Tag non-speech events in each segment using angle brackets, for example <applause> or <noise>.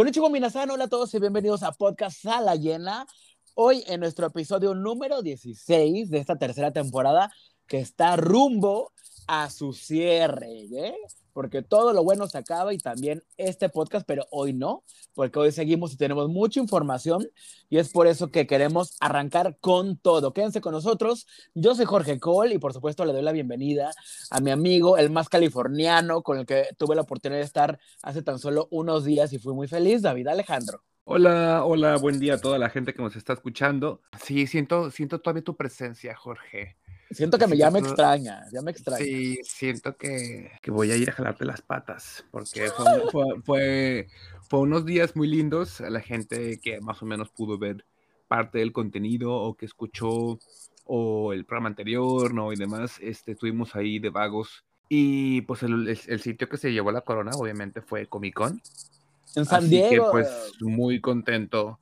Konnichiwa Minasan, hola a todos y bienvenidos a Podcast Sala Llena. Hoy en nuestro episodio número 16 de esta tercera temporada que está rumbo a su cierre, ¿eh? Porque todo lo bueno se acaba y también este podcast, pero hoy no, porque hoy seguimos y tenemos mucha información y es por eso que queremos arrancar con todo. Quédense con nosotros. Yo soy Jorge Cole y por supuesto le doy la bienvenida a mi amigo, el más californiano, con el que tuve la oportunidad de estar hace tan solo unos días y fui muy feliz, David Alejandro. Hola, hola, buen día a toda la gente que nos está escuchando. Sí, siento, siento todavía tu presencia, Jorge. Siento que me, ya me extraña, ya me extraña. Sí, siento que, que, voy a ir a jalarte las patas, porque fue, fue, fue, unos días muy lindos a la gente que más o menos pudo ver parte del contenido o que escuchó o el programa anterior, ¿no? Y demás, este, estuvimos ahí de vagos. Y pues el, el, sitio que se llevó la corona, obviamente, fue Comic Con. En San Diego. Así que pues muy contento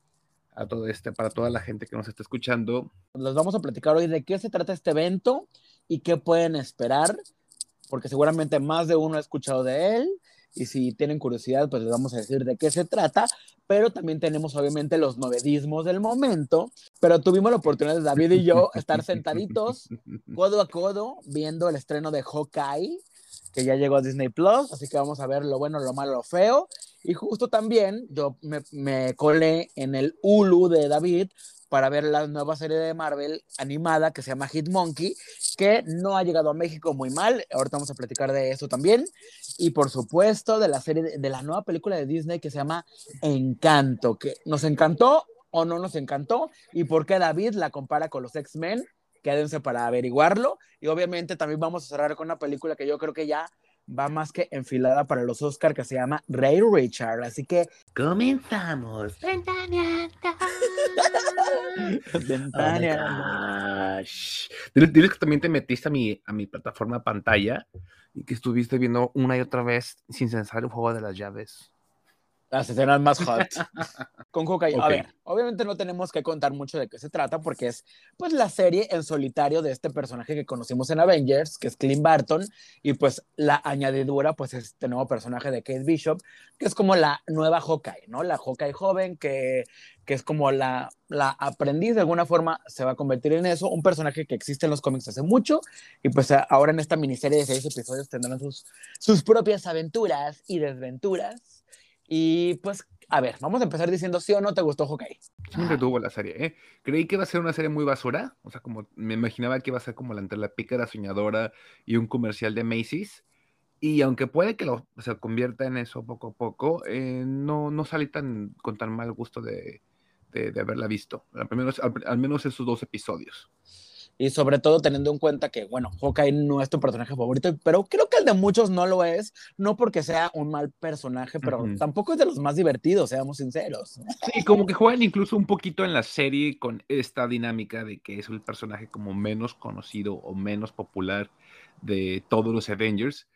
a todo este, para toda la gente que nos está escuchando. Les vamos a platicar hoy de qué se trata este evento y qué pueden esperar, porque seguramente más de uno ha escuchado de él y si tienen curiosidad, pues les vamos a decir de qué se trata, pero también tenemos obviamente los novedismos del momento, pero tuvimos la oportunidad de David y yo estar sentaditos <laughs> codo a codo viendo el estreno de Hawkeye que ya llegó a Disney Plus, así que vamos a ver lo bueno, lo malo, lo feo. Y justo también yo me, me colé en el Hulu de David para ver la nueva serie de Marvel animada que se llama Hit Monkey, que no ha llegado a México muy mal. Ahorita vamos a platicar de eso también. Y por supuesto, de la serie, de la nueva película de Disney que se llama Encanto, que nos encantó o no nos encantó, y por qué David la compara con los X-Men quédense para averiguarlo. Y obviamente también vamos a cerrar con una película que yo creo que ya va más que enfilada para los Oscar que se llama Ray Richard. Así que comenzamos. Ventaneando. <laughs> Diles que también te metiste a mi, a mi plataforma pantalla y que estuviste viendo una y otra vez sin censar el juego de las llaves. Las escenas más hot. <laughs> Con Hawkeye. Okay. A ver, obviamente no tenemos que contar mucho de qué se trata porque es pues la serie en solitario de este personaje que conocimos en Avengers, que es Clint Barton, y pues la añadidura pues es este nuevo personaje de Kate Bishop, que es como la nueva Hawkeye, ¿no? La Hawkeye joven que, que es como la, la aprendiz de alguna forma se va a convertir en eso, un personaje que existe en los cómics hace mucho y pues ahora en esta miniserie de seis episodios tendrán sus, sus propias aventuras y desventuras y pues, a ver, vamos a empezar diciendo sí o no te gustó Hawkeye. Sí me tuvo la serie, ¿eh? Creí que iba a ser una serie muy basura, o sea, como me imaginaba que iba a ser como la entre la pícara soñadora y un comercial de Macy's. Y aunque puede que lo, se convierta en eso poco a poco, eh, no, no salí tan, con tan mal gusto de, de, de haberla visto, al menos, al, al menos esos dos episodios y sobre todo teniendo en cuenta que, bueno, Hawkeye no es tu personaje favorito, pero creo que el de muchos no lo es, no porque sea un mal personaje, pero uh -huh. tampoco es de los más divertidos, seamos sinceros. Sí, como que juegan incluso un poquito en la serie con esta dinámica de que es el personaje como menos conocido o menos popular de todos los Avengers.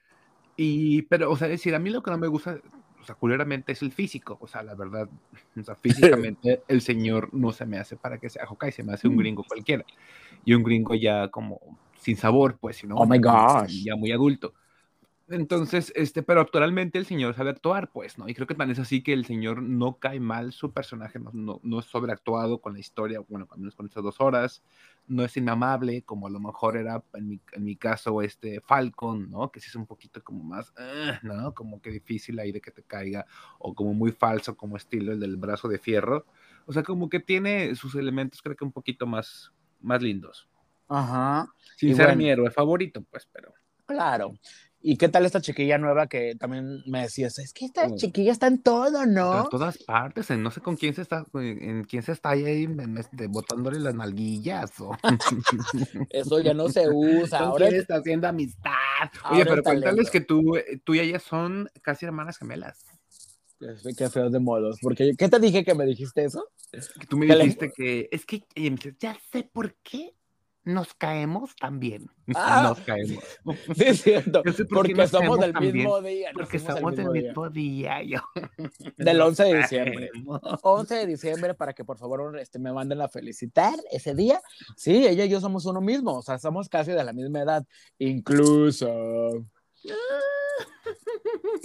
Y, pero, o sea, es decir, a mí lo que no me gusta o sea, culeramente es el físico, o sea, la verdad, <laughs> o sea, físicamente el señor no se me hace para que sea Hawkeye, se me hace un gringo cualquiera, y un gringo ya como sin sabor, pues, ¿no? Oh my gosh. Ya muy adulto. Entonces, este, pero actualmente el señor sabe actuar, pues, ¿no? Y creo que también es así que el señor no cae mal, su personaje no, no, no es sobreactuado con la historia, bueno, al menos con estas dos horas, no es inamable, como a lo mejor era en mi, en mi caso este Falcon, ¿no? Que sí es un poquito como más, uh, ¿no? Como que difícil ahí de que te caiga, o como muy falso, como estilo el del brazo de fierro. O sea, como que tiene sus elementos, creo que un poquito más, más lindos. Ajá. Sin y ser bueno, mi héroe favorito, pues, pero. Claro. ¿Y qué tal esta chiquilla nueva que también me decías? Es que esta chiquilla está en todo, ¿no? En todas partes, en no sé con quién se está, en quién se está ahí este, botándole las nalguillas. O... <laughs> Eso ya no se <laughs> usa. ¿Con Ahora quién está haciendo amistad. Oye, pero cuéntales que tú, tú y ella son casi hermanas gemelas. Qué feo de modos. Porque, ¿qué te dije que me dijiste eso? Que tú me dijiste que, es que, ya sé por qué nos caemos también. Ah, nos caemos. <laughs> Sí, es cierto. por porque somos del mismo día. Porque somos del mismo día. día yo. <laughs> Del 11 de diciembre. 11 de diciembre para que por favor este, me manden a felicitar ese día. Sí, ella y yo somos uno mismo. O sea, somos casi de la misma edad. Incluso.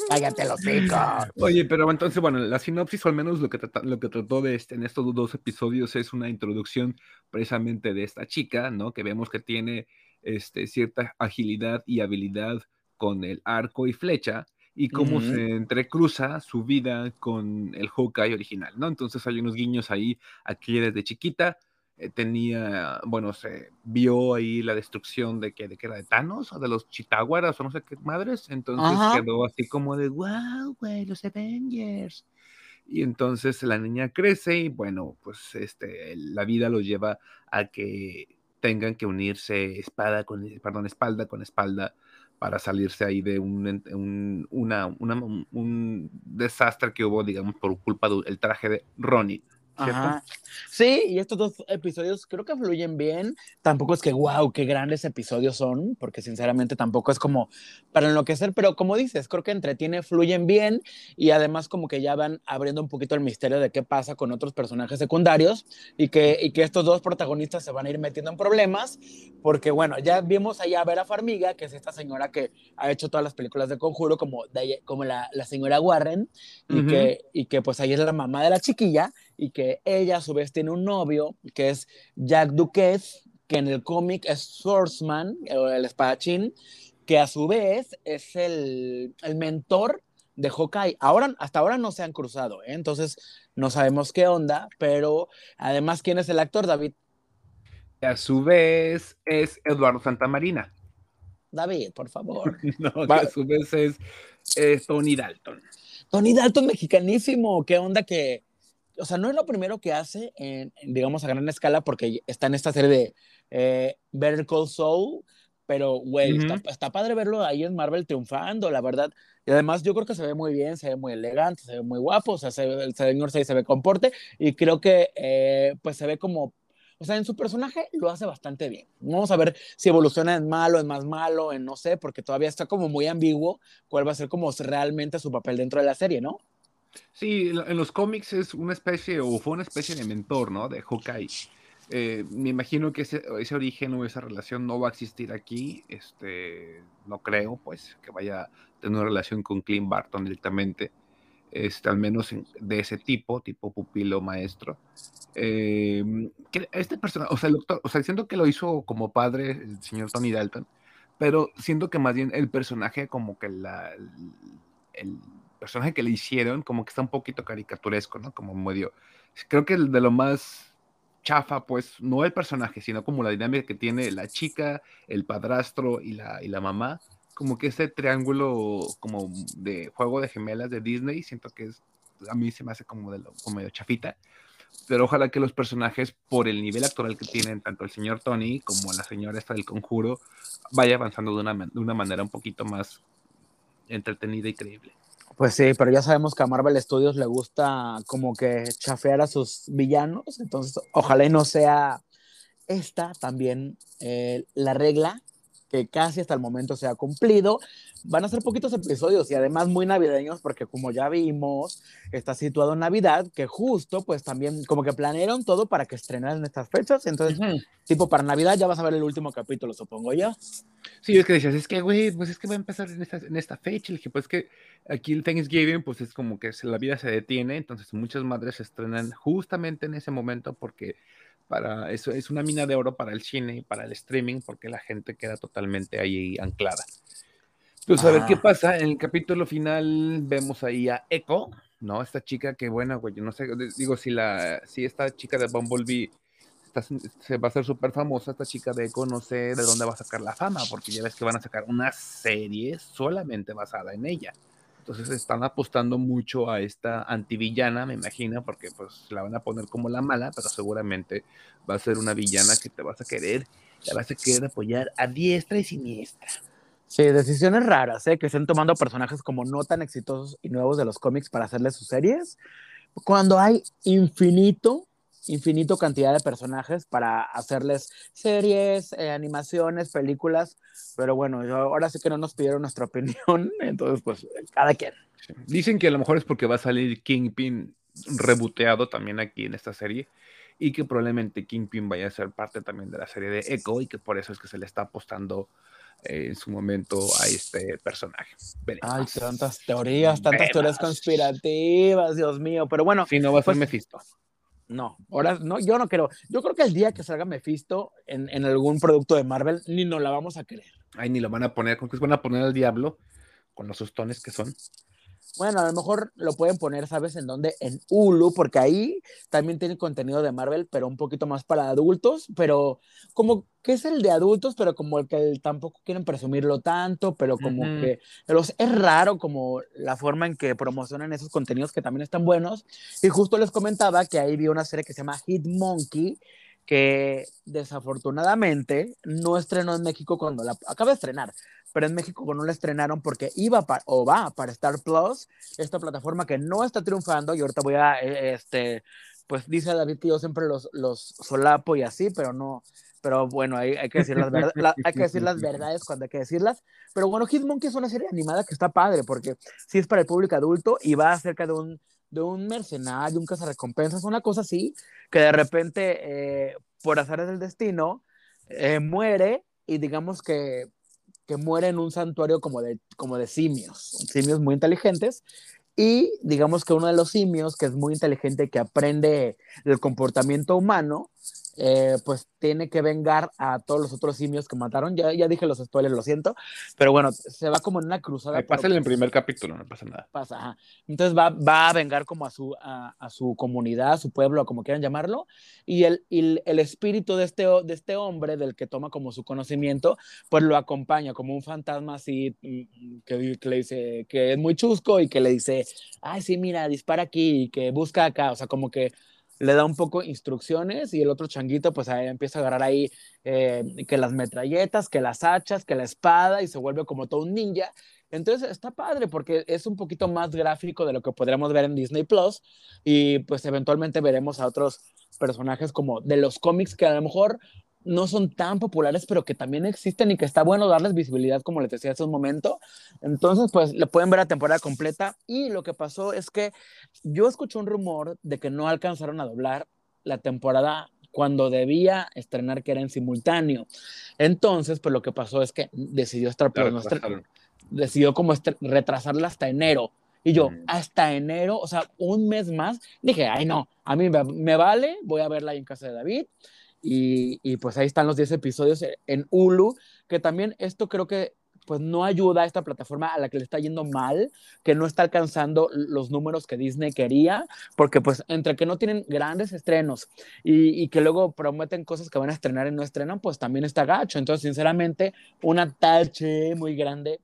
Cállate los hijos. Oye, pero entonces, bueno, la sinopsis, o al menos lo que, lo que trató de este, en estos dos episodios, es una introducción precisamente de esta chica, ¿no? Que vemos que tiene este, cierta agilidad y habilidad con el arco y flecha, y cómo se entrecruza su vida con el Hawkeye original, ¿no? Entonces hay unos guiños ahí, aquí desde chiquita, eh, tenía, bueno, se vio ahí la destrucción de que, de que era de Thanos o de los Chitaguaras o no sé qué madres, entonces quedó así como de, wow, güey, los Avengers. Y entonces la niña crece y bueno, pues este, la vida lo lleva a que tengan que unirse espada con, perdón, espalda con espalda para salirse ahí de un, una, un desastre que hubo, digamos, por culpa del traje de Sí, y estos dos episodios creo que fluyen bien. Tampoco es que, wow, qué grandes episodios son, porque sinceramente tampoco es como para enloquecer, pero como dices, creo que entretiene, fluyen bien y además como que ya van abriendo un poquito el misterio de qué pasa con otros personajes secundarios y que, y que estos dos protagonistas se van a ir metiendo en problemas, porque bueno, ya vimos ahí a Vera Farmiga, que es esta señora que ha hecho todas las películas de Conjuro, como, como la, la señora Warren, y, que, y que pues ahí es la mamá de la chiquilla y que ella a su vez tiene un novio que es Jack Duquesne, que en el cómic es Swordsman, el espadachín, que a su vez es el, el mentor de Hawkeye. Ahora, hasta ahora no se han cruzado, ¿eh? entonces no sabemos qué onda, pero además, ¿quién es el actor, David? A su vez es Eduardo Santamarina. David, por favor. <laughs> no, a su vez es Tony Dalton. Tony Dalton, mexicanísimo. ¿Qué onda que o sea, no es lo primero que hace, en, digamos, a gran escala, porque está en esta serie de eh, Better Call Saul, pero, güey, está, padre verlo ahí en Marvel triunfando, la verdad. Y además yo creo que se ve muy bien, se ve muy elegante, se ve muy guapo, o sea, el señor se, se ve comporte y creo que, eh, pues, se ve como o sea, en su personaje lo hace bastante bien. Vamos a ver si evoluciona en malo, en más malo, en no sé, porque todavía está como muy ambiguo cuál va a ser como realmente su papel dentro de la serie, ¿no? Sí, en los cómics es una especie, o fue una especie de mentor, ¿no? De Hawkeye. Eh, me imagino que ese, origen o esa relación no va a existir aquí. Este, no creo, pues, que vaya a tener una relación con Clint Barton directamente. Este, al menos de ese tipo, tipo pupilo maestro. Em, este personaje, o sea, el doctor, o sea, siento que lo hizo como padre el señor Tony Dalton, pero siento que más bien el personaje como que la, el, personaje que le hicieron como que está un poquito caricaturesco, ¿no? Como medio... Creo que de lo más chafa, pues, no el personaje, sino como la dinámica que tiene la chica, el padrastro y la, y la mamá. Como que ese triángulo como de juego de gemelas de Disney, siento que es, a mí se me hace como, de lo, como medio chafita. Pero ojalá que los personajes, por el nivel actoral que tienen, tanto el señor Tony como la señora esta del conjuro, vaya avanzando de una, de una manera un poquito más entretenida y creíble. Pues sí, pero ya sabemos que a Marvel Studios le gusta como que chafear a sus villanos, entonces ojalá y no sea esta también eh, la regla que casi hasta el momento se ha cumplido. Van a ser poquitos episodios y además muy navideños porque como ya vimos, está situado en Navidad, que justo pues también como que planearon todo para que estrenaran estas fechas. Entonces, tipo para Navidad ya vas a ver el último capítulo, supongo yo. Sí, es que decías, es que, güey, pues es que va a empezar en esta, en esta fecha. Le dije, pues que aquí el Thanksgiving, pues es como que la vida se detiene, entonces muchas madres se estrenan justamente en ese momento porque para eso es una mina de oro para el cine y para el streaming porque la gente queda totalmente ahí anclada. Pues a ver qué ah. pasa. En el capítulo final vemos ahí a Echo, ¿no? Esta chica que, bueno, güey, no sé, digo, si la, si esta chica de Bumblebee se va a hacer súper famosa, esta chica de Echo, no sé de dónde va a sacar la fama, porque ya ves que van a sacar una serie solamente basada en ella. Entonces están apostando mucho a esta antivillana, me imagino, porque pues la van a poner como la mala, pero seguramente va a ser una villana que te vas a querer, te vas a querer apoyar a diestra y siniestra. Sí, decisiones raras, ¿eh? que estén tomando personajes como no tan exitosos y nuevos de los cómics para hacerles sus series, cuando hay infinito infinito cantidad de personajes para hacerles series, eh, animaciones, películas, pero bueno, ahora sí que no nos pidieron nuestra opinión, <laughs> entonces pues cada quien. Dicen que a lo mejor es porque va a salir Kingpin reboteado también aquí en esta serie y que probablemente Kingpin vaya a ser parte también de la serie de Echo y que por eso es que se le está apostando en su momento a este personaje. Ay, tantas teorías, tantas teorías conspirativas, Dios mío. Pero bueno. Si no va a ser pues, Mephisto. No, ahora no, yo no creo. Yo creo que el día que salga Mephisto en, en algún producto de Marvel, ni nos la vamos a creer. Ay, ni lo van a poner, con que van a poner al diablo con los sustones que son. Bueno, a lo mejor lo pueden poner, ¿sabes en dónde? En Hulu, porque ahí también tiene contenido de Marvel, pero un poquito más para adultos, pero como que es el de adultos, pero como el que tampoco quieren presumirlo tanto, pero como que los, es raro como la forma en que promocionan esos contenidos que también están buenos. Y justo les comentaba que ahí vi una serie que se llama Hit Monkey, que desafortunadamente no estrenó en México cuando la acaba de estrenar, pero en México no la estrenaron porque iba o va para Star Plus, esta plataforma que no está triunfando y ahorita voy a, eh, este, pues dice David que yo siempre los, los solapo y así, pero no, pero bueno, hay, hay que decir las hay que decir las verdades cuando hay que decirlas, pero bueno, Hitmonkey es una serie animada que está padre porque sí es para el público adulto y va acerca de un de un mercenario, un cazarrecompensas, una cosa así, que de repente, eh, por azares del destino, eh, muere y digamos que que muere en un santuario como de, como de simios, simios muy inteligentes. Y digamos que uno de los simios, que es muy inteligente, que aprende el comportamiento humano, eh, pues tiene que vengar a todos los otros simios que mataron. Ya, ya dije los spoilers, lo siento, pero bueno, se va como en una cruzada. Pasa en el primer capítulo, no pasa nada. Pasa, Entonces va, va, a vengar como a su, a, su comunidad, a su pueblo, como quieran llamarlo, y el, el, el, espíritu de este, de este hombre, del que toma como su conocimiento, pues lo acompaña como un fantasma así, mm, que, que le dice que es muy chusco y que le dice, ay, sí, mira, dispara aquí y que busca acá, o sea, como que le da un poco instrucciones y el otro changuito pues empieza a agarrar ahí eh, que las metralletas, que las hachas, que la espada y se vuelve como todo un ninja. Entonces está padre porque es un poquito más gráfico de lo que podríamos ver en Disney Plus y pues eventualmente veremos a otros personajes como de los cómics que a lo mejor no son tan populares, pero que también existen y que está bueno darles visibilidad, como les decía hace un momento. Entonces, pues le pueden ver la temporada completa. Y lo que pasó es que yo escuché un rumor de que no alcanzaron a doblar la temporada cuando debía estrenar, que era en simultáneo. Entonces, pues lo que pasó es que decidió estar decidió como retrasarla hasta enero. Y yo, mm. hasta enero, o sea, un mes más, dije, ay no, a mí me, me vale, voy a verla ahí en casa de David. Y, pues ahí están los 10 episodios en Hulu, que también esto creo que pues no ayuda a esta plataforma a la que le está yendo mal, que no está alcanzando los números que Disney quería, porque pues entre que no tienen grandes estrenos y, que luego prometen cosas que van a estrenar y no estrenan, pues también está gacho. Entonces, sinceramente, una tache muy grande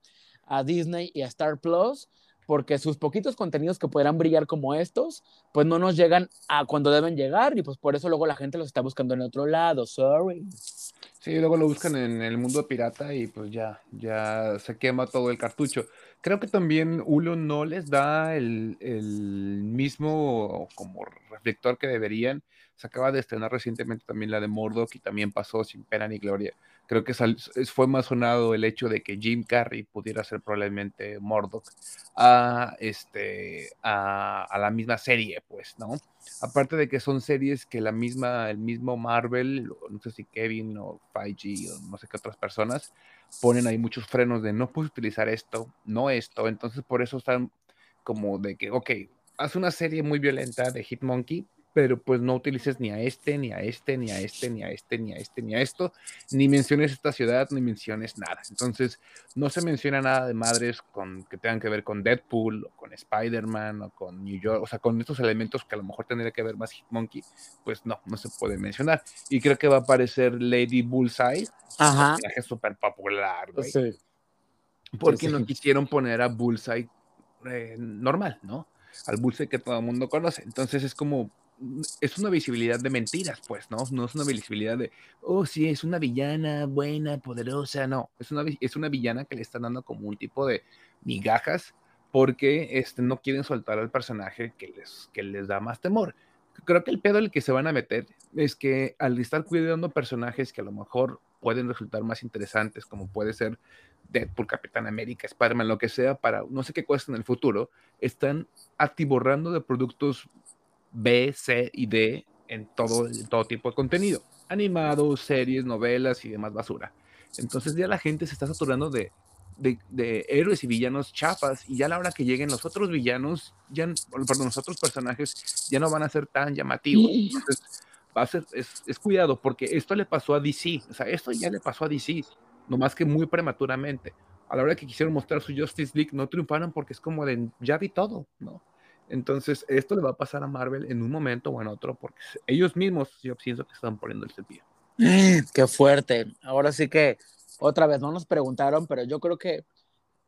a Disney y a Star Plus porque sus poquitos contenidos que podrán brillar como estos, pues no nos llegan a cuando deben llegar y pues por eso luego la gente los está buscando en otro lado, sorry. Sí, luego lo buscan en el mundo pirata y pues ya, ya se quema todo el cartucho. Creo que también Hulu no les da el, el mismo como reflector que deberían. Se acaba de estrenar recientemente también la de Murdoch y también pasó sin pena ni gloria creo que fue más sonado el hecho de que Jim Carrey pudiera ser probablemente Murdoch a, este, a, la misma serie, pues, ¿no? Aparte de que son series que la misma, el mismo Marvel, no sé si Kevin o Feige o no sé qué otras personas, ponen ahí muchos frenos de no puedes utilizar esto, no esto, entonces por eso están como de que, ok, haz una serie muy violenta de Hitmonkey, pero pues no utilices ni a este, ni a este, ni a este, ni a este, ni a este, ni a esto, ni menciones esta ciudad, ni menciones nada. Entonces, no se menciona nada de madres con, que tengan que ver con Deadpool, o con Spider-Man, o con New York, o sea, con estos elementos que a lo mejor tendría que ver más Hitmonkey, pues no, no se puede mencionar. Y creo que va a aparecer Lady Bullseye, Ajá. personaje súper popular, güey. Sí. Porque no quisieron poner a Bullseye eh, normal, ¿no? Al Bullseye que todo el mundo conoce. Entonces es como, es una visibilidad de mentiras, pues, ¿no? No es una visibilidad de, oh, sí, es una villana buena, poderosa, no, es una, es una villana que le están dando como un tipo de migajas porque este, no quieren soltar al personaje que les, que les da más temor. Creo que el pedo en el que se van a meter es que al estar cuidando personajes que a lo mejor pueden resultar más interesantes, como puede ser Deadpool, Capitán América, Spider-Man, lo que sea, para no sé qué cuesta en el futuro, están atiborrando de productos B, C y D en todo, todo tipo de contenido, animados, series, novelas y demás basura. Entonces ya la gente se está saturando de, de, héroes y villanos chafas y ya a la hora que lleguen los otros villanos, ya, perdón, los otros personajes ya no van a ser tan llamativos. Entonces, va a ser, es, es, cuidado, porque esto le pasó a DC, o sea, esto ya le pasó a DC, nomás que muy prematuramente. A la hora que quisieron mostrar su Justice League, no triunfaron porque es como de, ya vi todo, ¿no? Entonces, esto le va a pasar a Marvel en un momento o en otro, porque ellos mismos, yo pienso que están poniendo el cepillo. <gasps> Qué fuerte. Ahora sí que, otra vez, no nos preguntaron, pero yo creo que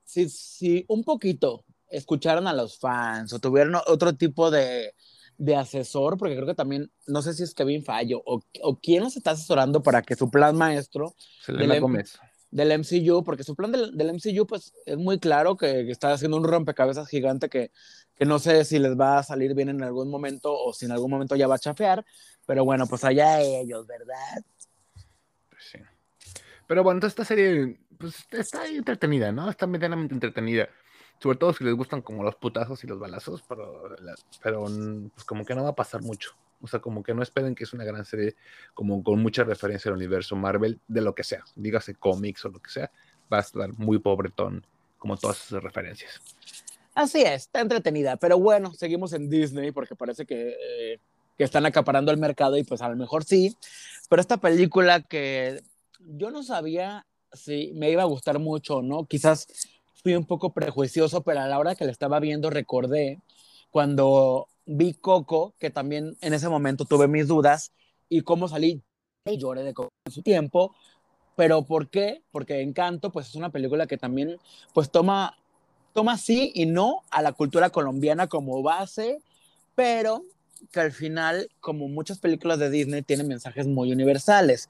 si, si un poquito escucharon a los fans o tuvieron otro tipo de, de asesor, porque creo que también, no sé si es Kevin Fallo o, o quién nos está asesorando para que su plan maestro del, Gómez. Del MCU, porque su plan del, del, MCU pues es muy claro que, está haciendo un rompecabezas gigante que, que no sé si les va a salir bien en algún momento o si en algún momento ya va a chafear, pero bueno, pues allá ellos, ¿verdad? Pues sí. Pero bueno, esta serie pues está entretenida, ¿no? Está medianamente entretenida sobre todo si les gustan como los putazos y los balazos, pero, pero pues como que no va a pasar mucho. O sea, como que no esperen que es una gran serie como con mucha referencia al universo Marvel, de lo que sea, dígase cómics o lo que sea, va a estar muy pobretón como todas esas referencias. Así es, está entretenida, pero bueno, seguimos en Disney porque parece que, eh, que están acaparando el mercado y pues a lo mejor sí, pero esta película que yo no sabía si me iba a gustar mucho o no, quizás fui un poco prejuicioso, pero a la hora que la estaba viendo recordé cuando vi Coco, que también en ese momento tuve mis dudas, y cómo salí lloré de Coco en su tiempo. Pero ¿por qué? Porque Encanto, pues es una película que también, pues toma, toma sí y no a la cultura colombiana como base, pero que al final, como muchas películas de Disney, tienen mensajes muy universales.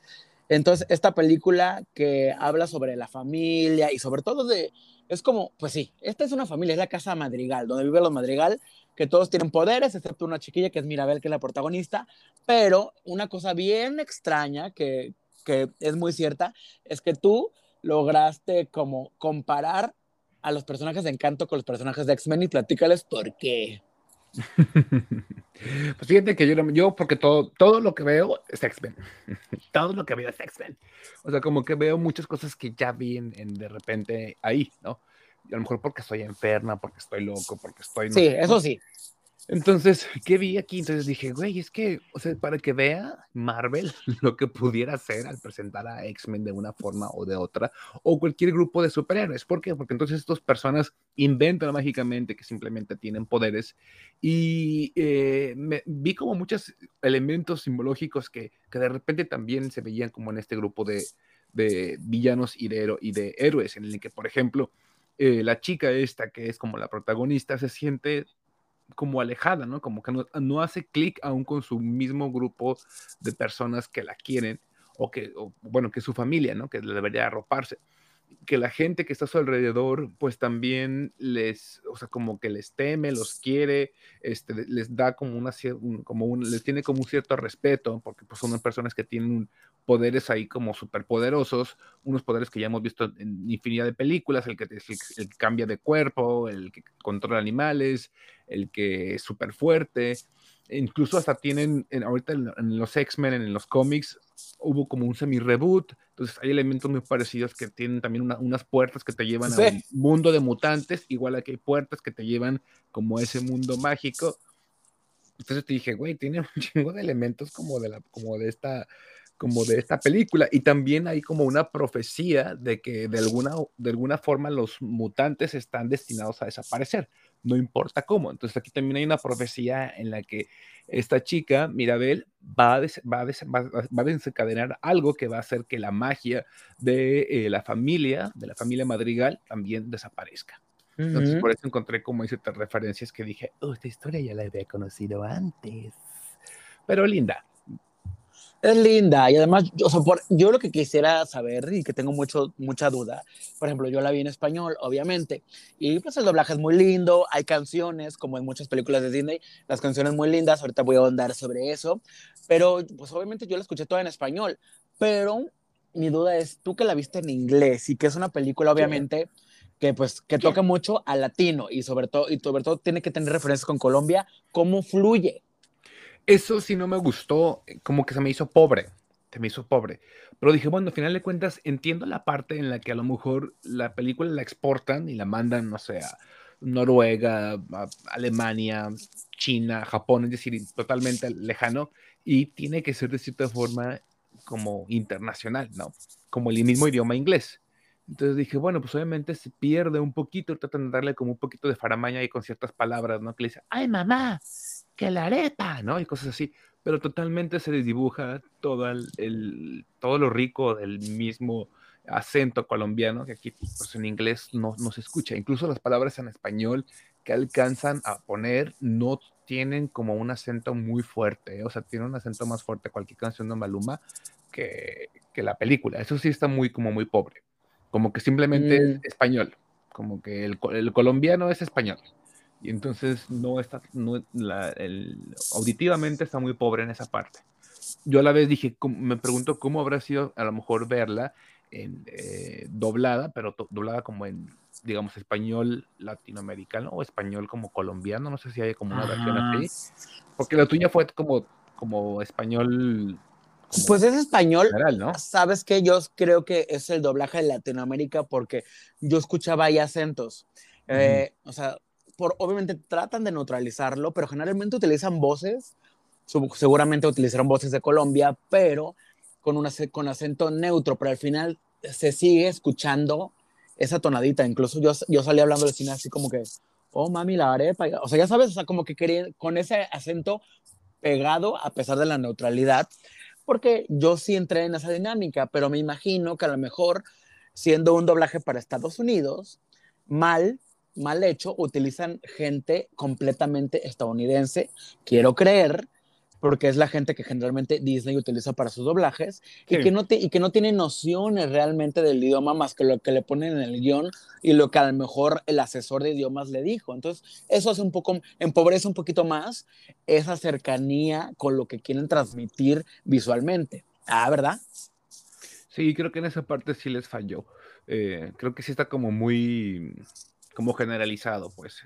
Entonces, esta película que habla sobre la familia y sobre todo de, es como, pues sí, esta es una familia, es la casa Madrigal, donde viven los Madrigal, que todos tienen poderes, excepto una chiquilla que es Mirabel, que es la protagonista, pero una cosa bien extraña, que, que es muy cierta, es que tú lograste como comparar a los personajes de Encanto con los personajes de X-Men y platícales por qué. <laughs> Pues fíjate que yo, yo porque todo, todo lo que veo es X-Men. <laughs> todo lo que veo es X-Men. O sea, como que veo muchas cosas que ya vi en, de repente ahí, ¿no? Y a lo mejor porque estoy enferma, porque estoy loco, porque estoy... sí, eso sí. Entonces, ¿qué vi aquí? Entonces dije, güey, es que, o sea, para que vea Marvel <laughs> lo que pudiera hacer al presentar a X-Men de una forma o de otra, o cualquier grupo de superhéroes. ¿Por qué? Porque entonces estas personas inventan mágicamente que simplemente tienen poderes y eh, vi como muchos elementos simbológicos que, que, de repente también se veían como en este grupo de, de villanos y de, y de héroes, en el que, por ejemplo, eh, la chica esta, que es como la protagonista, se siente como alejada, ¿no? Como que no, hace clic aún con su mismo grupo de personas que la quieren o que, bueno, que su familia, ¿no? Que debería arroparse. Que la gente que está a su alrededor, pues también les, o sea, como que les teme, los quiere, este, les da como una, como un, les tiene como un cierto respeto, porque pues son personas que tienen poderes ahí como superpoderosos, unos poderes que ya hemos visto en infinidad de películas, el que, el, que cambia de cuerpo, el que controla animales, el que es súper fuerte, incluso hasta tienen, ahorita en, los X-Men, en los cómics, hubo como un semi-reboot, entonces hay elementos muy parecidos que tienen también unas puertas que te llevan al mundo de mutantes, igual que hay puertas que te llevan como a ese mundo mágico. Entonces te dije, güey, tiene un <laughs> chingo de elementos como de, la, como de esta como de esta película y también hay como una profecía de que de alguna, de alguna forma los mutantes están destinados a desaparecer, no importa cómo. Entonces aquí también hay una profecía en la que esta chica, Mirabel, va a, va va, a desencadenar algo que va a hacer que la magia de eh, la familia, de la familia Madrigal, también desaparezca. Entonces por eso encontré como hice referencias que dije, oh, esta historia ya la había conocido antes. Pero linda, es linda y además, yo, yo lo que quisiera saber y que tengo mucho, mucha duda, por ejemplo, yo la vi en español, obviamente, y pues el doblaje es muy lindo, hay canciones, como en muchas películas de Disney, las canciones muy lindas, ahorita voy a ahondar sobre eso, pero pues obviamente yo la escuché toda en español, pero mi duda es, tú que la viste en inglés y que es una película obviamente que pues que toca mucho al latino y sobre todo y sobre todo tiene que tener referencias con Colombia, ¿cómo fluye? Eso sí no me gustó, como que se me hizo pobre. se me hizo pobre. Pero dije, bueno, al final de cuentas, entiendo la parte en la que a lo mejor la película la exportan y la mandan, no sé, a Noruega, Alemania, China, Japón, es decir, totalmente lejano, y tiene que ser de cierta forma como internacional, ¿no? Como el mismo idioma inglés. Entonces dije, bueno, pues obviamente se pierde un poquito, tratan de darle como un poquito de faramaña y con ciertas palabras, ¿no? Que le dice, ay mamá, que la arepa, ¿no? Y cosas así pero totalmente se desdibuja todo, el, todo lo rico del mismo acento colombiano, que aquí pues, en inglés no, no, se escucha. Incluso las palabras en español que alcanzan a poner no tienen como un acento muy fuerte, ¿eh? o sea, tiene un acento más fuerte cualquier canción de Maluma que, que la película. Eso sí está muy, como muy pobre, como que simplemente es mm. español, como que el, el colombiano es español y entonces no está, no, la, el, auditivamente está muy pobre en esa parte. Yo a la vez dije, me pregunto cómo habrá sido a lo mejor verla en, eh, doblada, pero doblada como en, digamos, español latinoamericano o español como colombiano, no sé si hay como una versión así, porque la tuya fue como, como español pues es español. ¿no? Sabes que yo creo que es el doblaje de Latinoamérica porque yo escuchaba ahí acentos. Eh, o sea, obviamente tratan de neutralizarlo, pero generalmente utilizan voces, seguramente utilizaron voces de Colombia, pero con, una, con acento neutro, pero al final se sigue escuchando esa tonadita. Incluso yo, yo salí hablando de cine así como que, oh mami, la arepa. O sea, ya sabes, o sea, como que querían, con ese acento pegado a pesar de la neutralidad, porque yo sí entré en esa dinámica, pero me imagino que a lo mejor siendo un doblaje para Estados Unidos, mal, mal hecho, utilizan gente completamente estadounidense, quiero creer, porque es la gente que generalmente Disney utiliza para sus doblajes y, que no y que no tiene nociones realmente del idioma más que lo que le ponen en el guion y lo que a lo mejor el asesor de idiomas le dijo. Entonces, eso hace un poco, empobrece un poquito más esa cercanía con lo que quieren transmitir visualmente. Ah, ¿verdad? Sí, creo que en esa parte sí les falló. Eh, creo que sí está como muy como generalizado, pues,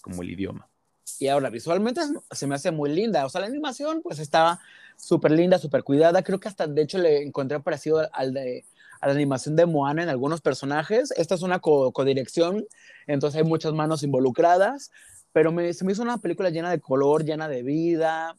como el idioma. Y ahora, visualmente se me hace muy linda. O sea, la animación, pues, estaba súper linda, súper cuidada. Creo que hasta, de hecho, le encontré parecido al de, a la animación de Moana en algunos personajes. Esta es una codirección, entonces hay muchas manos involucradas. Pero me, se me hizo una película llena de color, llena de vida.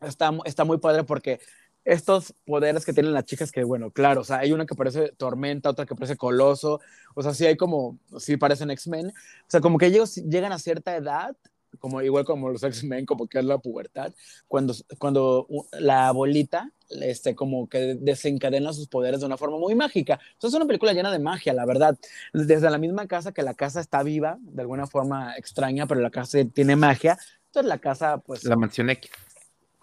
Está, está muy padre porque estos poderes que tienen las chicas que, bueno, claro, o sea, hay una que parece tormenta, otra que parece coloso, o sea, sí hay como, sí parecen X-Men, o sea, como que ellos llegan a cierta edad, como igual como los X-Men, como que es la pubertad, cuando, cuando la abuelita, este, como que desencadena sus poderes de una forma muy mágica. O es una película llena de magia, la verdad. Desde la misma casa, que la casa está viva, de alguna forma extraña, pero la casa tiene magia. Entonces la casa, pues... La mansión X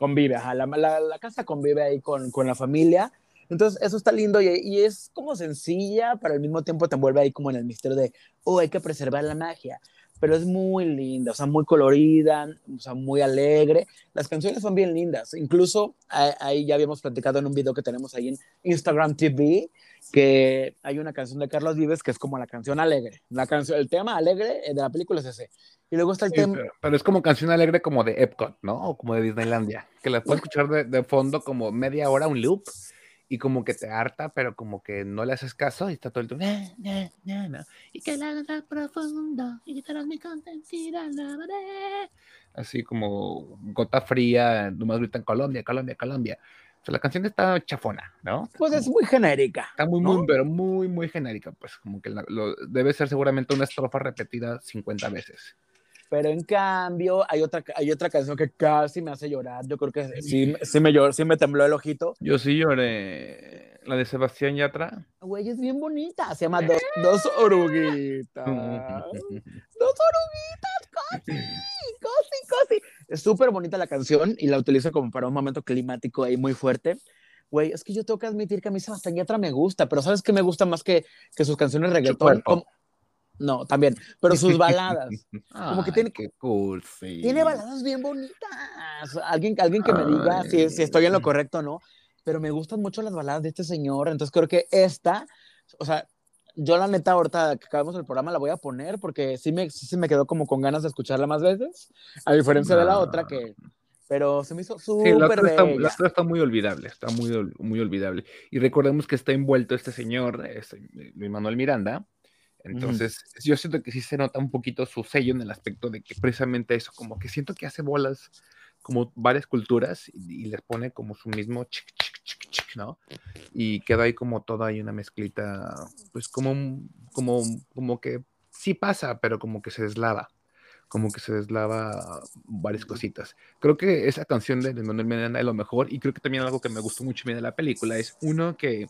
convive, la, la, casa convive ahí con, con, la familia. Entonces, eso está lindo y, y, es como sencilla, pero al mismo tiempo te envuelve ahí como en el misterio de, oh, hay que preservar la magia. Pero es muy linda, o sea, muy colorida, o sea, muy alegre. Las canciones son bien lindas. Incluso ahí ya habíamos platicado en un video que tenemos ahí en Instagram TV, que hay una canción de Carlos Vives que es como la canción alegre. La canción, el tema alegre de la película es ese. Y luego está el tema. Pero, es como canción alegre como de Epcot, ¿no? O como de Disneylandia. Que la puedes escuchar de, de, fondo como media hora, un loop, y como que te harta, pero como que no le haces caso y está todo el tiempo. Y que la profundo, y quitarás mi contentida, Así como gota fría, nomás grita en Colombia, Colombia, Colombia. O sea, la canción está chafona, ¿no? Pues es muy genérica. Está muy, muy, pero muy, muy genérica. Pues como que lo, debe ser seguramente una estrofa repetida 50 veces. Pero en cambio, hay otra, hay otra canción que casi me hace llorar. Yo creo que sí, sí, me, lloró, sí me tembló el ojito. Yo sí lloré. La de Sebastián Yatra. Güey, es bien bonita. Se llama Dos, dos Oruguitas. <laughs> dos Oruguitas, casi, casi, casi. Es súper bonita la canción y la utilizo como para un momento climático ahí muy fuerte. Güey, es que yo tengo que admitir que a mí Sebastián Yatra me gusta, pero ¿sabes qué me gusta más que, que sus canciones reggaetón? No, también, pero sus baladas. <laughs> como que tiene qué cool, Tiene baladas bien bonitas. Alguien, alguien que me diga si, si, estoy en lo correcto o no, pero me gustan mucho las baladas de este señor, entonces creo que esta, o sea, yo la neta ahorita que acabamos el programa la voy a poner porque sí me, sí me quedó como con ganas de escucharla más veces, a diferencia de la otra que pero se me hizo Sí, súper la otra, está, la otra está muy olvidable, está muy, muy olvidable. Y recordemos que está envuelto este señor, este, Luis Manuel Miranda. Entonces, yo siento que sí se nota un poquito su sello en el aspecto de que precisamente eso, como que siento que hace bolas como varias culturas y, y les pone como su mismo chic, chic, chic, chic, ¿no? Y queda ahí como toda ahí una mezclita, pues como, como, como que sí pasa, pero como que se deslava como que se deslava varias cositas. Creo que esa canción de Manuel Miranda es lo mejor y creo que también algo que me gustó mucho bien de la película es uno que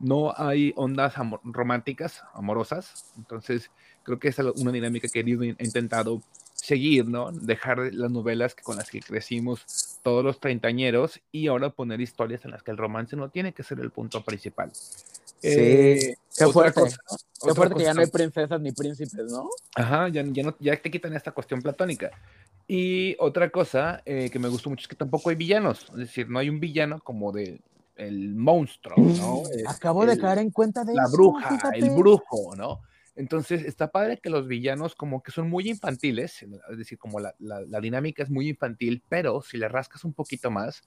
no hay ondas románticas, amorosas, entonces creo que es una dinámica que he ido- he intentado seguir, ¿no? Dejar las novelas con las que crecimos todos los treintañeros y ahora poner historias en las que el romance no tiene que ser el punto principal. Sí, Eh, qué fuerte. cosa- Qué otra fuerte que ya no hay princesas ni príncipes, ¿no? Ajá, ya, ya, no, ya te quitan esta cuestión platónica. Y otra cosa eh, que me gustó mucho es que tampoco hay villanos. Es decir, no hay un villano como de el monstruo, ¿no? Es Acabo de caer en cuenta de la eso, bruja, el brujo, ¿no? Entonces está padre que los villanos como que son muy infantiles, es decir, como la, la- la dinámica es muy infantil, pero si le rascas un poquito más,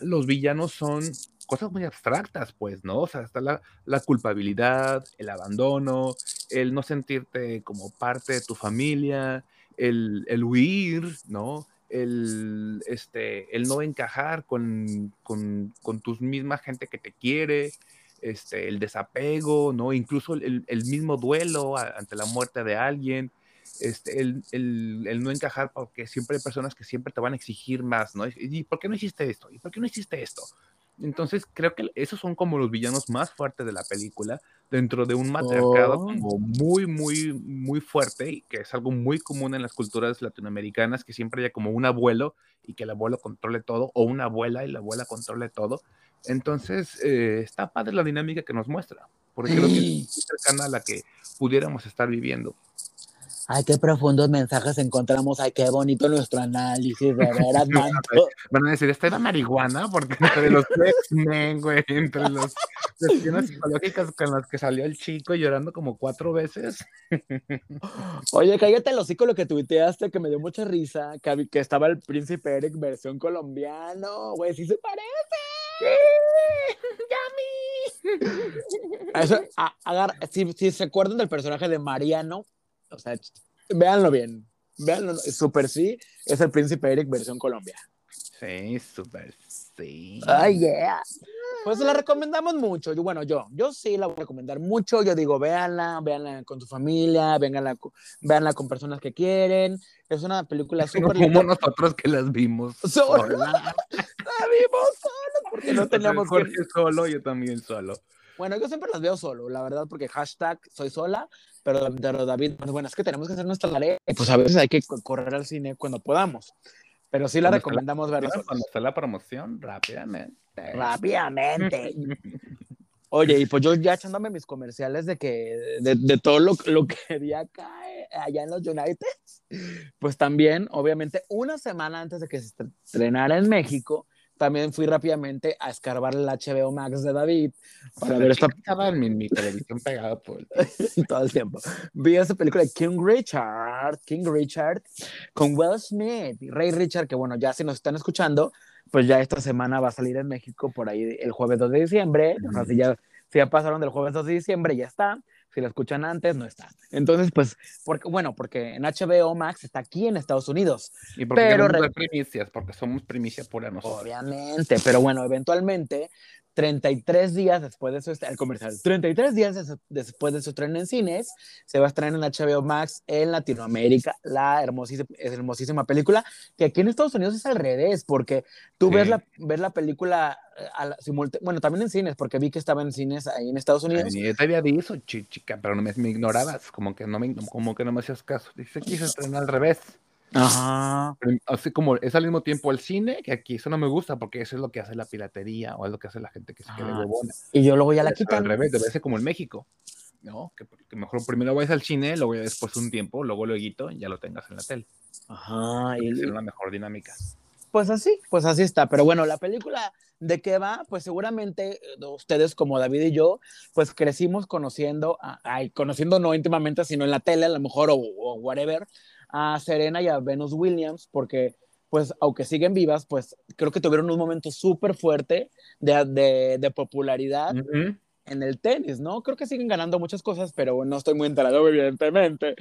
los villanos son cosas muy abstractas, pues, ¿no? O sea, está la, la culpabilidad, el abandono, el no sentirte como parte de tu familia, el, el huir, ¿no? El, este, el no encajar con, con, tus misma gente que te quiere, este, el desapego, ¿no? Incluso el, el mismo duelo ante la muerte de alguien, este, el, el- el no encajar porque siempre hay personas que siempre te van a exigir más, ¿no? ¿Y, y por qué no hiciste esto? ¿Y por qué no hiciste esto? Entonces creo que esos son como los villanos más fuertes de la película, dentro de un matriarcado Oh. como muy, muy, muy fuerte, y que es algo muy común en las culturas latinoamericanas, que siempre haya como un abuelo y que el abuelo controle todo, o una abuela y la abuela controle todo. Entonces, eh, está padre la dinámica que nos muestra, porque creo que es muy cercana a la que pudiéramos estar viviendo. Ay, qué profundos mensajes encontramos. Ay, qué bonito nuestro análisis, de veras, <laughs> manto. Van a decir, esta era marihuana, porque <laughs> entre los X-Men, güey, entre las cuestiones psicológicas con las que salió el chico llorando como cuatro veces. <laughs> Oye, cállate el hocico lo que tuiteaste, que me dio mucha risa, que, estaba el príncipe Eric versión colombiano, güey, sí se parece. Eso, a- agar- si, si se acuerdan del personaje de Mariano, o sea, véanlo bien, véanlo, súper sí, es el príncipe Eric versión Colombia. Sí, súper, sí. Ay, yeah. Pues la recomendamos mucho. Yo, bueno, yo, yo sí la voy a recomendar mucho. Yo digo, véanla, véanla con tu familia, véanla, véanla con personas que quieren. Es una película súper como nosotros que las vimos. Solo. solas. <laughs> La vimos solos porque no teníamos que... Jorge solo, yo también solo. Bueno, yo siempre las veo solo, la verdad, porque hashtag soy sola, pero, pero David, pues, bueno, es que tenemos que hacer nuestra tarea. Pues a veces hay que co- correr al cine cuando podamos. Pero sí la Cuando recomendamos verla. Cuando está la promoción, rápidamente. Rápidamente. <laughs> Oye, y pues yo ya echándome mis comerciales de que de, de todo lo, lo que <laughs> vi acá eh, allá en los United, pues también, obviamente, una semana antes de que se estrenara en México, también fui rápidamente a escarbar el HBO Max de David para ver esta Estaba en mi, mi televisión pegada todo el <laughs> todo el tiempo. Vi esa película de King Richard, King Richard, con Will Smith y Ray Richard, que bueno, ya si nos están escuchando, pues ya esta semana va a salir en México por ahí el jueves 2 de diciembre. O sea, si ya, si ya pasaron del jueves 2 de diciembre, ya está. Si la escuchan antes, no está. Entonces, pues, porque, bueno, porque en HBO Max está aquí en Estados Unidos. Y porque Pero re- primicias, porque somos primicia pura nosotros. Obviamente, pero bueno, eventualmente, 33 días después de su el comercial, 33 días des- después de su estreno en cines, se va a estrenar en HBO Max en Latinoamérica, la hermosísima, hermosísima película, que aquí en Estados Unidos es al revés, porque tú Sí. ves, la, ves la película, eh, a la- bueno, también en cines, porque vi que estaba en cines ahí en Estados Unidos. Ay, yo te había chi- chica, pero no me, me ignorabas, como que no me, como que no me hacías caso. Dice que se estrena al revés. Ajá. Así como es al mismo tiempo el cine, que aquí eso no me gusta, porque eso es lo que hace la piratería, o es lo que hace la gente que se quede Ah, huevona. Y yo luego ya la ser Al quitan. revés, debe ser como en México, ¿no? Que, que mejor primero vayas al cine, luego ya después un tiempo, luego luego ya lo tengas en la tele. Ajá. Y, Es una mejor dinámica. Pues así, pues así está. Pero bueno, la película de qué va, pues seguramente eh, ustedes como David y yo, pues crecimos conociendo, ay, conociendo no íntimamente, sino en la tele a lo mejor o, o whatever, a Serena y a Venus Williams, porque pues aunque siguen vivas, pues creo que tuvieron un momento súper fuerte de, de, popularidad en el tenis, ¿no? Creo que siguen ganando muchas cosas, pero no estoy muy enterado, evidentemente.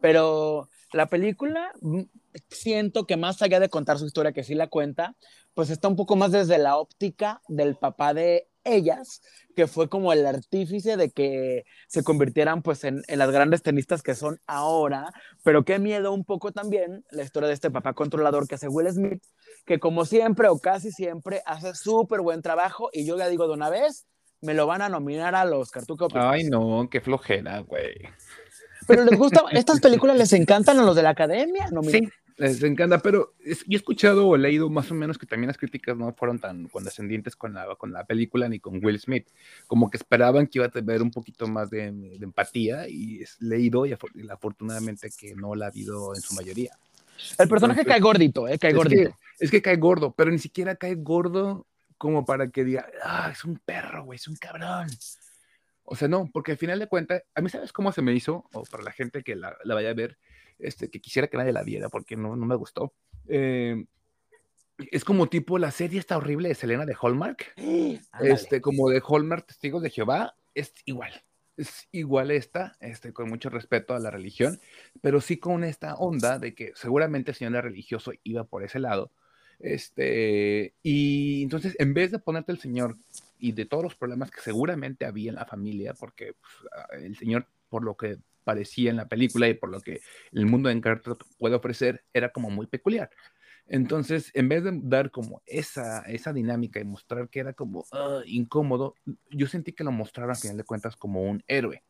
Pero la película, mm, siento que más allá de contar su historia, que sí la cuenta, pues está un poco más desde la óptica del papá de ellas, que fue como el artífice de que se convirtieran pues en, las grandes tenistas que son ahora, pero qué miedo un poco también la historia de este papá controlador que hace Will Smith, que como siempre o casi siempre hace súper buen trabajo y yo ya digo de una vez, me lo van a nominar a los Cartuco. Ay, no, qué flojera, güey. Pero les gusta, estas películas les encantan a los de la academia, ¿no? Sí, les encanta, pero yo he escuchado o leído más o menos que también las críticas no fueron tan condescendientes con la, con la película ni con Will Smith, como que esperaban que iba a tener un poquito más de, empatía y es leído y, afortunadamente que no la ha habido en su mayoría. El personaje cae gordito, ¿eh? Cae gordito. es que cae gordo, pero ni siquiera cae gordo como para que diga, ah, es un perro, güey, es un cabrón. O sea, no, porque al final de cuentas, a mí sabes cómo se me hizo, o para la gente que la, la vaya a ver, este, que quisiera que nadie la viera porque no, no me gustó. Eh, es como tipo la serie está horrible de Selena de Hallmark, <gasps> este, como de Hallmark Testigos de Jehová, es igual. Es igual esta, este, con mucho respeto a la religión, pero sí con esta onda de que seguramente el señor era religioso iba por ese lado. Este, y entonces, en vez de ponerte el señor y de todos los problemas que seguramente había en la familia, porque pues, ah, el Señor, por lo que parecía en la película y por lo que el mundo de Encarta puede ofrecer, era como muy peculiar. Entonces, en vez de dar como esa, esa dinámica y mostrar que era como ah, incómodo, yo sentí que lo mostraron a final de cuentas como un héroe.